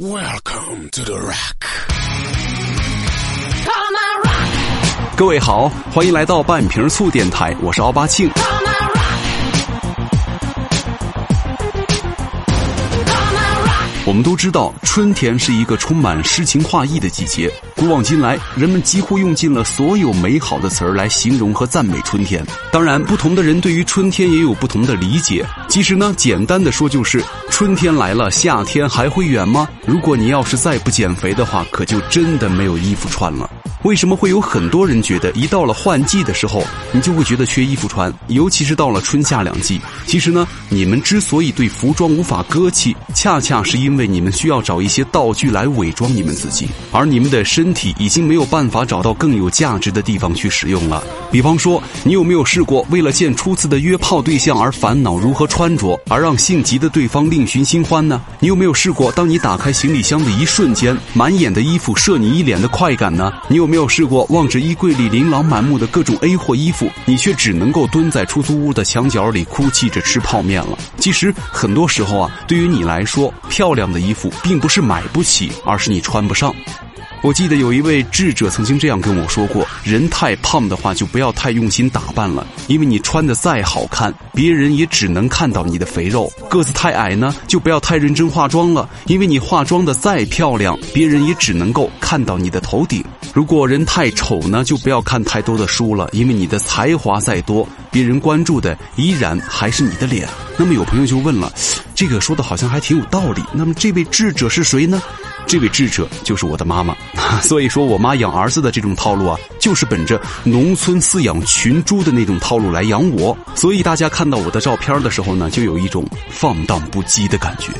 Welcome to the Rock。各位好，欢迎来到半瓶醋电台，我是奥巴庆。我们都知道，春天是一个充满诗情画意的季节。古往今来，人们几乎用尽了所有美好的词儿来形容和赞美春天。当然，不同的人对于春天也有不同的理解。其实呢，简单的说就是，春天来了，夏天还会远吗？如果你要是再不减肥的话，可就真的没有衣服穿了。为什么会有很多人觉得一到了换季的时候，你就会觉得缺衣服穿？尤其是到了春夏两季。其实呢，你们之所以对服装无法割弃，恰恰是因为你们需要找一些道具来伪装你们自己，而你们的身体已经没有办法找到更有价值的地方去使用了。比方说，你有没有试过为了见初次的约炮对象而烦恼如何穿着，而让性急的对方另寻新欢呢？你有没有试过，当你打开行李箱的一瞬间，满眼的衣服射你一脸的快感呢？你有没有试过望着衣柜里琳琅满目的各种 A 货衣服，你却只能够蹲在出租屋的墙角里哭泣着吃泡面了？其实很多时候啊，对于你来说，漂亮的衣服并不是买不起，而是你穿不上。我记得有一位智者曾经这样跟我说过：人太胖的话，就不要太用心打扮了，因为你穿的再好看，别人也只能看到你的肥肉；个子太矮呢，就不要太认真化妆了，因为你化妆的再漂亮，别人也只能够看到你的头顶。如果人太丑呢，就不要看太多的书了，因为你的才华再多，别人关注的依然还是你的脸。那么有朋友就问了，这个说的好像还挺有道理。那么这位智者是谁呢？这位智者就是我的妈妈，所以说我妈养儿子的这种套路啊，就是本着农村饲养群猪的那种套路来养我。所以大家看看到我的照片的时候呢，就有一种放荡不羁的感觉。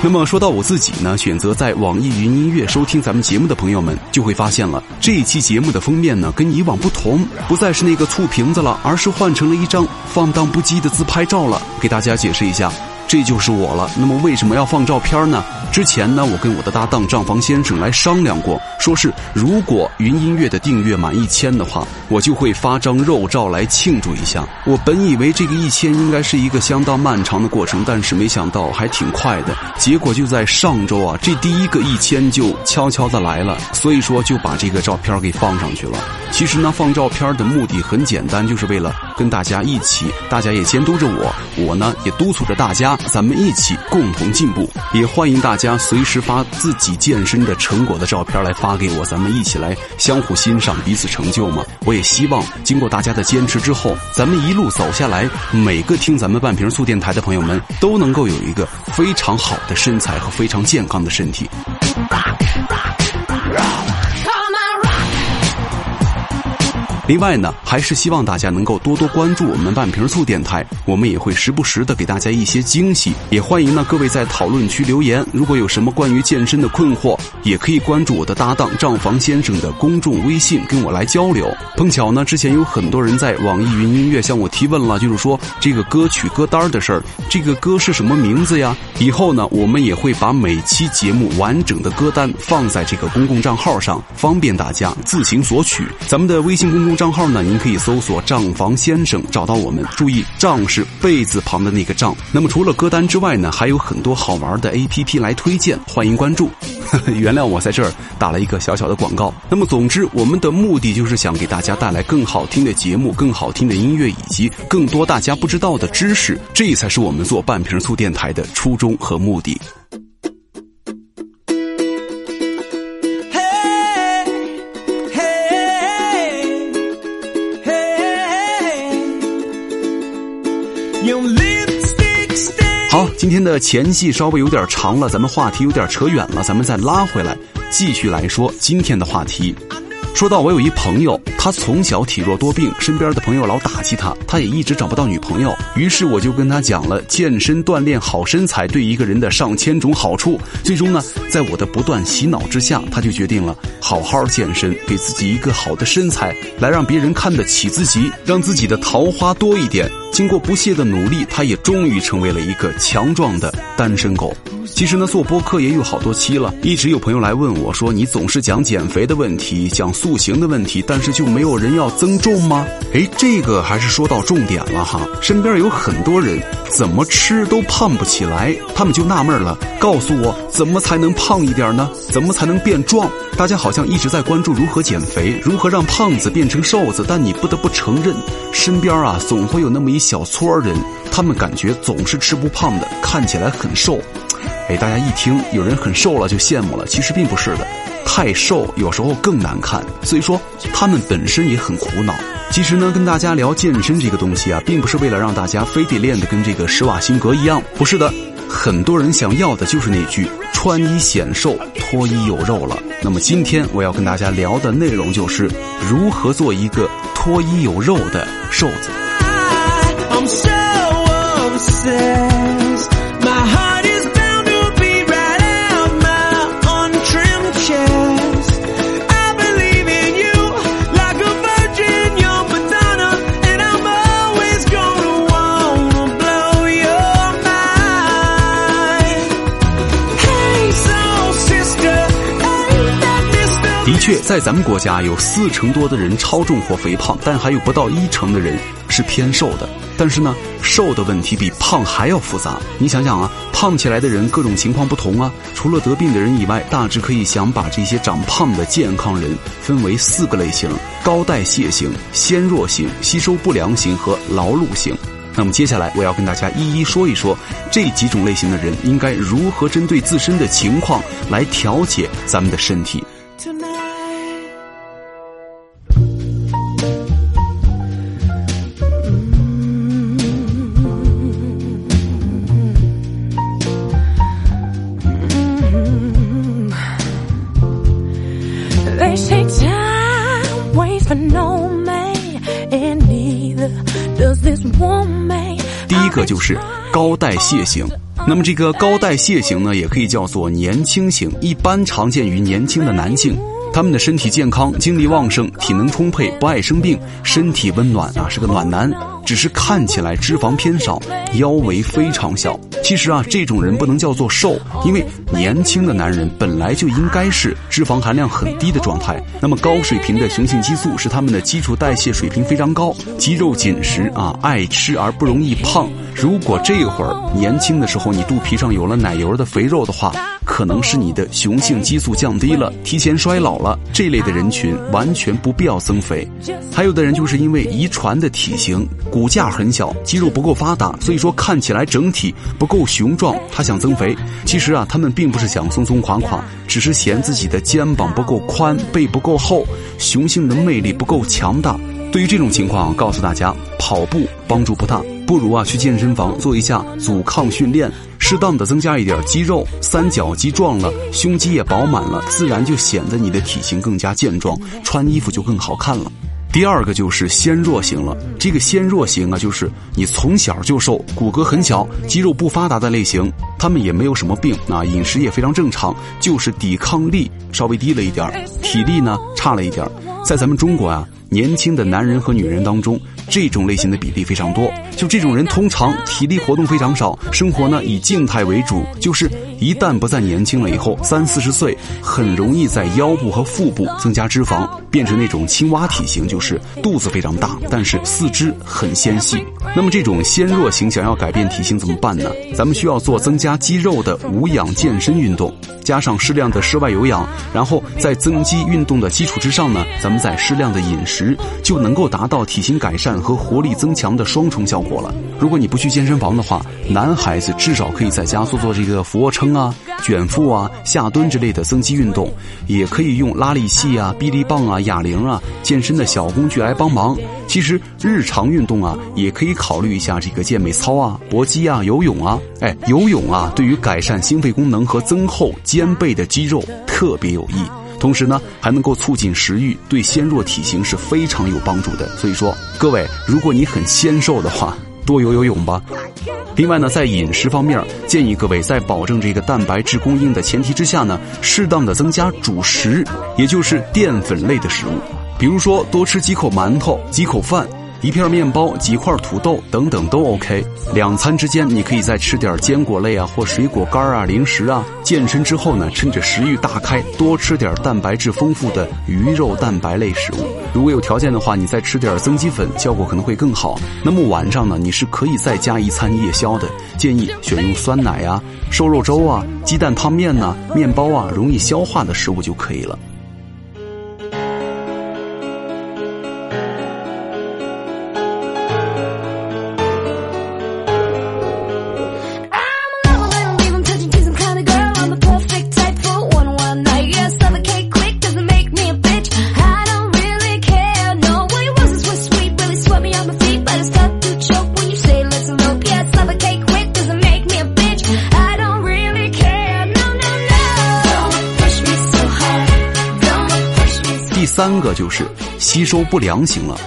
那么说到我自己呢，选择在网易云音乐收听咱们节目的朋友们，就会发现了这一期节目的封面呢，跟以往不同，不再是那个醋瓶子了，而是换成了一张放荡不羁的自拍照了。给大家解释一下。这就是我了。那么为什么要放照片呢？之前呢，我跟我的搭档账房先生来商量过，说是如果云音乐的订阅满一千的话，我就会发张肉照来庆祝一下。我本以为这个一千应该是一个相当漫长的过程，但是没想到还挺快的。结果就在上周啊，这第一个一千就悄悄的来了，所以说就把这个照片给放上去了。其实呢，放照片的目的很简单，就是为了跟大家一起，大家也监督着我，我呢也督促着大家。咱们一起共同进步，也欢迎大家随时发自己健身的成果的照片来发给我，咱们一起来相互欣赏彼此成就嘛。我也希望经过大家的坚持之后，咱们一路走下来，每个听咱们半瓶醋电台的朋友们都能够有一个非常好的身材和非常健康的身体。另外呢，还是希望大家能够多多关注我们半瓶醋电台，我们也会时不时的给大家一些惊喜。也欢迎呢各位在讨论区留言，如果有什么关于健身的困惑，也可以关注我的搭档账房先生的公众微信，跟我来交流。碰巧呢，之前有很多人在网易云音乐向我提问了，就是说这个歌曲歌单的事儿，这个歌是什么名字呀？以后呢，我们也会把每期节目完整的歌单放在这个公共账号上，方便大家自行索取。咱们的微信公众。账号呢，您可以搜索“账房先生”找到我们。注意，账是贝字旁的那个账。那么除了歌单之外呢，还有很多好玩的 APP 来推荐，欢迎关注。原谅我在这儿打了一个小小的广告。那么总之，我们的目的就是想给大家带来更好听的节目、更好听的音乐以及更多大家不知道的知识，这才是我们做半瓶醋电台的初衷和目的。好，今天的前戏稍微有点长了，咱们话题有点扯远了，咱们再拉回来，继续来说今天的话题。说到我有一朋友，他从小体弱多病，身边的朋友老打击他，他也一直找不到女朋友。于是我就跟他讲了健身锻炼好身材对一个人的上千种好处。最终呢，在我的不断洗脑之下，他就决定了好好健身，给自己一个好的身材，来让别人看得起自己，让自己的桃花多一点。经过不懈的努力，他也终于成为了一个强壮的单身狗。其实呢，做播客也有好多期了，一直有朋友来问我说：“你总是讲减肥的问题，讲塑形的问题，但是就没有人要增重吗？”哎，这个还是说到重点了哈。身边有很多人怎么吃都胖不起来，他们就纳闷了，告诉我怎么才能胖一点呢？怎么才能变壮？大家好像一直在关注如何减肥，如何让胖子变成瘦子，但你不得不承认，身边啊总会有那么一小撮人，他们感觉总是吃不胖的，看起来很瘦。哎，大家一听有人很瘦了就羡慕了，其实并不是的，太瘦有时候更难看，所以说他们本身也很苦恼。其实呢，跟大家聊健身这个东西啊，并不是为了让大家非得练得跟这个施瓦辛格一样，不是的。很多人想要的就是那句“穿衣显瘦，脱衣有肉了”。那么今天我要跟大家聊的内容就是如何做一个脱衣有肉的瘦子。确，在咱们国家有四成多的人超重或肥胖，但还有不到一成的人是偏瘦的。但是呢，瘦的问题比胖还要复杂。你想想啊，胖起来的人各种情况不同啊。除了得病的人以外，大致可以想把这些长胖的健康人分为四个类型：高代谢型、纤弱型、吸收不良型和劳碌型。那么接下来我要跟大家一一说一说这几种类型的人应该如何针对自身的情况来调节咱们的身体。第一个就是高代谢型，那么这个高代谢型呢，也可以叫做年轻型，一般常见于年轻的男性。他们的身体健康，精力旺盛，体能充沛，不爱生病，身体温暖啊，是个暖男。只是看起来脂肪偏少，腰围非常小。其实啊，这种人不能叫做瘦，因为年轻的男人本来就应该是脂肪含量很低的状态。那么高水平的雄性激素使他们的基础代谢水平非常高，肌肉紧实啊，爱吃而不容易胖。如果这会儿年轻的时候你肚皮上有了奶油的肥肉的话，可能是你的雄性激素降低了，提前衰老了。这类的人群完全不必要增肥。还有的人就是因为遗传的体型，骨架很小，肌肉不够发达，所以说看起来整体不够够雄壮。他想增肥，其实啊，他们并不是想松松垮垮，只是嫌自己的肩膀不够宽，背不够厚，雄性的魅力不够强大。对于这种情况，告诉大家，跑步帮助不大，不如啊去健身房做一下阻抗训练，适当的增加一点肌肉，三角肌壮了，胸肌也饱满了，自然就显得你的体型更加健壮，穿衣服就更好看了。第二个就是纤弱型了，这个纤弱型啊，就是你从小就瘦，骨骼很小，肌肉不发达的类型，他们也没有什么病啊，饮食也非常正常，就是抵抗力稍微低了一点体力呢差了一点在咱们中国啊。年轻的男人和女人当中，这种类型的比例非常多。就这种人，通常体力活动非常少，生活呢以静态为主。就是一旦不再年轻了以后，三四十岁，很容易在腰部和腹部增加脂肪，变成那种青蛙体型，就是肚子非常大，但是四肢很纤细。那么这种纤弱型想要改变体型怎么办呢？咱们需要做增加肌肉的无氧健身运动。加上适量的室外有氧，然后在增肌运动的基础之上呢，咱们再适量的饮食，就能够达到体型改善和活力增强的双重效果了。如果你不去健身房的话，男孩子至少可以在家做做这个俯卧撑啊、卷腹啊、下蹲之类的增肌运动，也可以用拉力器啊、臂力棒啊、哑铃啊、健身的小工具来帮忙。其实日常运动啊，也可以考虑一下这个健美操啊、搏击啊、游泳啊。哎，游泳啊，对于改善心肺功能和增厚。肩背的肌肉特别有益，同时呢还能够促进食欲，对纤弱体型是非常有帮助的。所以说，各位，如果你很纤瘦的话，多游游泳吧。另外呢，在饮食方面，建议各位在保证这个蛋白质供应的前提之下呢，适当的增加主食，也就是淀粉类的食物，比如说多吃几口馒头、几口饭。一片面包、几块土豆等等都 OK。两餐之间，你可以再吃点坚果类啊，或水果干啊、零食啊。健身之后呢，趁着食欲大开，多吃点蛋白质丰富的鱼肉蛋白类食物。如果有条件的话，你再吃点增肌粉，效果可能会更好。那么晚上呢，你是可以再加一餐夜宵的，建议选用酸奶啊、瘦肉粥啊、鸡蛋汤面呐、面包啊，容易消化的食物就可以了。三个就是吸收不良型了。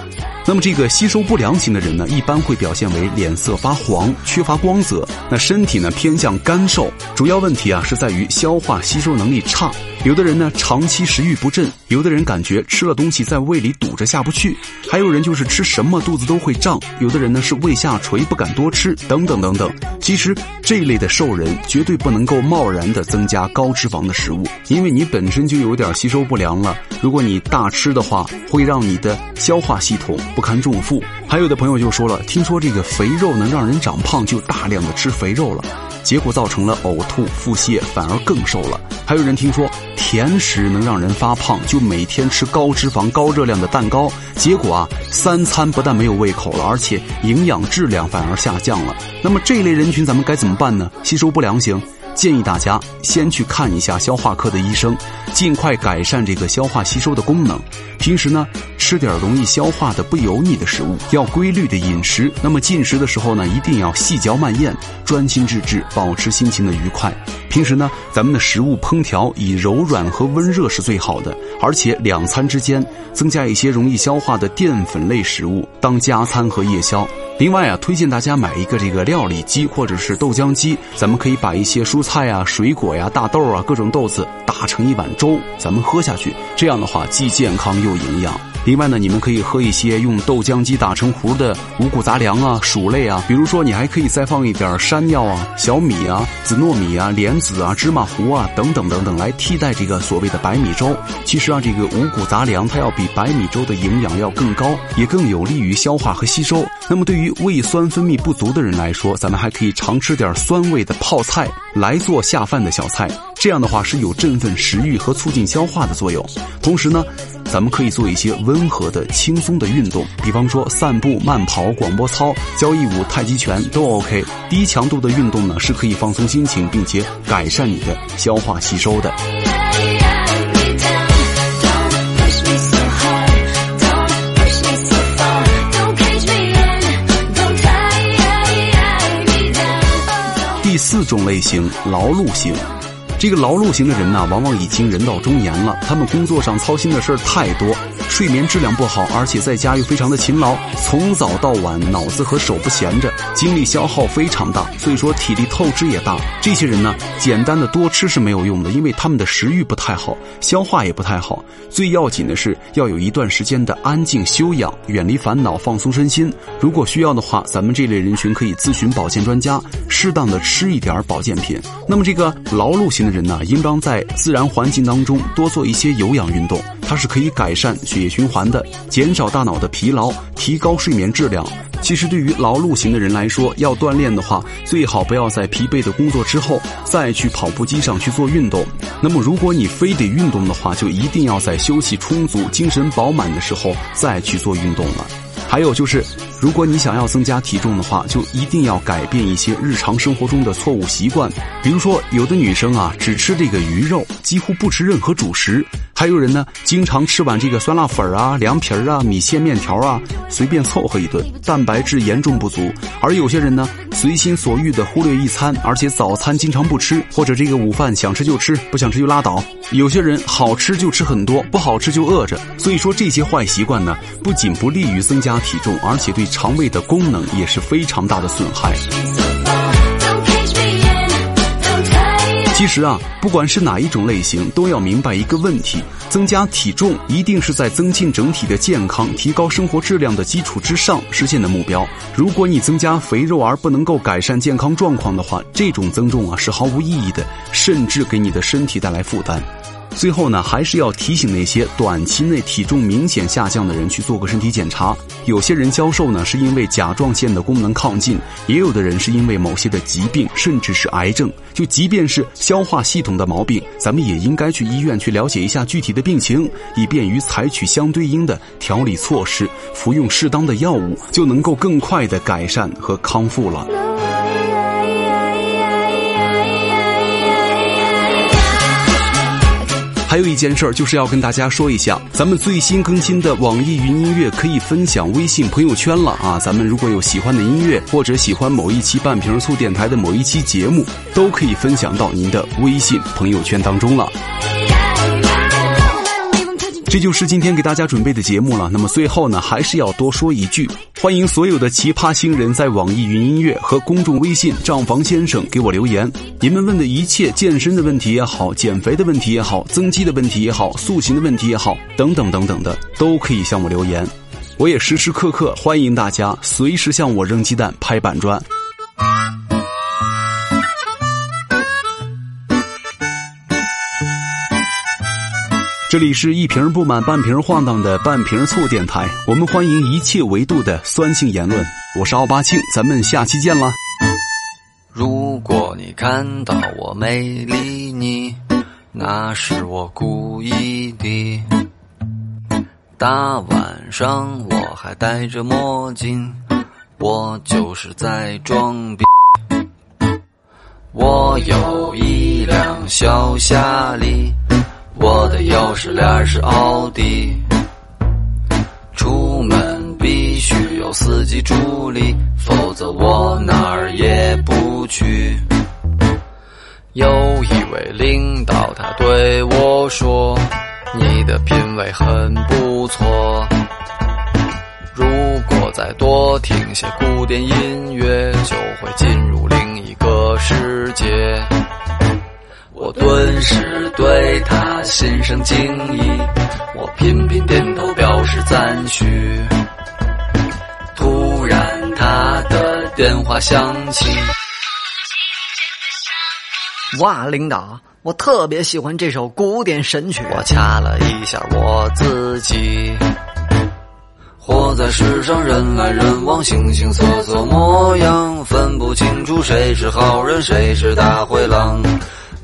那么这个吸收不良型的人呢，一般会表现为脸色发黄、缺乏光泽，那身体呢偏向干瘦。主要问题啊是在于消化吸收能力差。有的人呢长期食欲不振，有的人感觉吃了东西在胃里堵着下不去，还有人就是吃什么肚子都会胀。有的人呢是胃下垂不敢多吃，等等等等。其实这一类的瘦人绝对不能够贸然的增加高脂肪的食物，因为你本身就有点吸收不良了。如果你大吃的话，会让你的消化系统不堪重负。还有的朋友就说了，听说这个肥肉能让人长胖，就大量的吃肥肉了。结果造成了呕吐、腹泻，反而更瘦了。还有人听说甜食能让人发胖，就每天吃高脂肪、高热量的蛋糕，结果啊，三餐不但没有胃口了，而且营养质量反而下降了。那么这一类人群咱们该怎么办呢？吸收不良型。建议大家先去看一下消化科的医生，尽快改善这个消化吸收的功能。平时呢，吃点容易消化的不油腻的食物，要规律的饮食。那么进食的时候呢，一定要细嚼慢咽，专心致志，保持心情的愉快。平时呢，咱们的食物烹调以柔软和温热是最好的，而且两餐之间增加一些容易消化的淀粉类食物当加餐和夜宵。另外啊，推荐大家买一个这个料理机或者是豆浆机，咱们可以把一些蔬菜啊、水果呀、大豆啊、各种豆子打成一碗粥，咱们喝下去。这样的话既健康又营养。另外呢，你们可以喝一些用豆浆机打成糊的五谷杂粮啊、薯类啊，比如说你还可以再放一点山药啊、小米啊、紫糯米啊、莲子啊、芝麻糊啊等等等等，来替代这个所谓的白米粥。其实啊，这个五谷杂粮它要比白米粥的营养要更高，也更有利于消化和吸收。那么对于胃酸分泌不足的人来说，咱们还可以常吃点酸味的泡菜来做下饭的小菜，这样的话是有振奋食欲和促进消化的作用。同时呢。咱们可以做一些温和的、轻松的运动，比方说散步、慢跑、广播操、交谊舞、太极拳都 OK。低强度的运动呢，是可以放松心情，并且改善你的消化吸收的。第四种类型，劳碌型。这个劳碌型的人呢，往往已经人到中年了，他们工作上操心的事儿太多。睡眠质量不好，而且在家又非常的勤劳，从早到晚脑子和手不闲着，精力消耗非常大，所以说体力透支也大。这些人呢，简单的多吃是没有用的，因为他们的食欲不太好，消化也不太好。最要紧的是要有一段时间的安静休养，远离烦恼，放松身心。如果需要的话，咱们这类人群可以咨询保健专家，适当的吃一点保健品。那么这个劳碌型的人呢，应当在自然环境当中多做一些有氧运动。它是可以改善血液循环的，减少大脑的疲劳，提高睡眠质量。其实对于劳碌型的人来说，要锻炼的话，最好不要在疲惫的工作之后再去跑步机上去做运动。那么如果你非得运动的话，就一定要在休息充足、精神饱满的时候再去做运动了。还有就是。如果你想要增加体重的话，就一定要改变一些日常生活中的错误习惯。比如说，有的女生啊，只吃这个鱼肉，几乎不吃任何主食；还有人呢，经常吃碗这个酸辣粉啊、凉皮儿啊、米线面条啊，随便凑合一顿，蛋白质严重不足。而有些人呢，随心所欲的忽略一餐，而且早餐经常不吃，或者这个午饭想吃就吃，不想吃就拉倒。有些人好吃就吃很多，不好吃就饿着。所以说，这些坏习惯呢，不仅不利于增加体重，而且对。肠胃的功能也是非常大的损害。其实啊，不管是哪一种类型，都要明白一个问题：增加体重一定是在增进整体的健康、提高生活质量的基础之上实现的目标。如果你增加肥肉而不能够改善健康状况的话，这种增重啊是毫无意义的，甚至给你的身体带来负担。最后呢，还是要提醒那些短期内体重明显下降的人去做个身体检查。有些人消瘦呢，是因为甲状腺的功能亢进；也有的人是因为某些的疾病，甚至是癌症。就即便是消化系统的毛病，咱们也应该去医院去了解一下具体的病情，以便于采取相对应的调理措施，服用适当的药物，就能够更快的改善和康复了。还有一件事儿，就是要跟大家说一下，咱们最新更新的网易云音乐可以分享微信朋友圈了啊！咱们如果有喜欢的音乐，或者喜欢某一期半瓶醋电台的某一期节目，都可以分享到您的微信朋友圈当中了。这就是今天给大家准备的节目了。那么最后呢，还是要多说一句，欢迎所有的奇葩星人在网易云音乐和公众微信“账房先生”给我留言。你们问的一切健身的问题也好，减肥的问题也好，增肌的问题也好，塑形的问题也好，等等等等的，都可以向我留言。我也时时刻刻欢迎大家随时向我扔鸡蛋、拍板砖。这里是一瓶不满半瓶晃荡的半瓶醋电台，我们欢迎一切维度的酸性言论。我是奥巴庆，咱们下期见了。如果你看到我没理你，那是我故意的。大晚上我还戴着墨镜，我就是在装逼。我有一辆小夏利。我的钥匙链是奥迪，出门必须有司机助力，否则我哪儿也不去。有一位领导，他对我说：“你的品味很不错，如果再多听些古典音乐，就会进入另一个世界。”我顿时对他心生敬意，我频频点头表示赞许。突然，他的电话响起。哇，领导，我特别喜欢这首古典神曲。我掐了一下我自己。活在世上，人来人往，形形色色模样，分不清楚谁是好人，谁是大灰狼。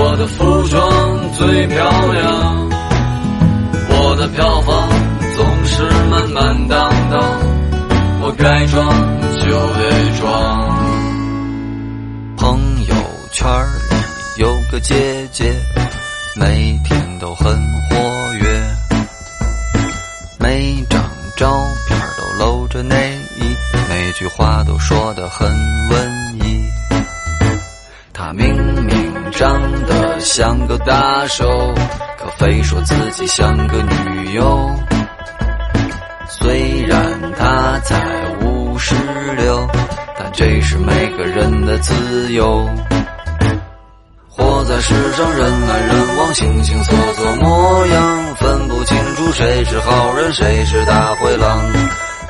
我的服装最漂亮，我的票房总是满满当当，我该装就得装。朋友圈里有个姐姐，每天都很活跃，每张照片都露着内衣，每句话都说得很文他。明明。长得像个大手，可非说自己像个女友。虽然他才五十六，但这是每个人的自由。活在世上，人来人往，形形色色模样，分不清楚谁是好人，谁是大灰狼。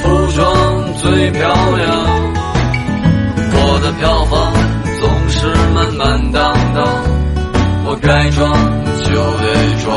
服装。最漂亮，我的票房总是满满当当，我该装就得装。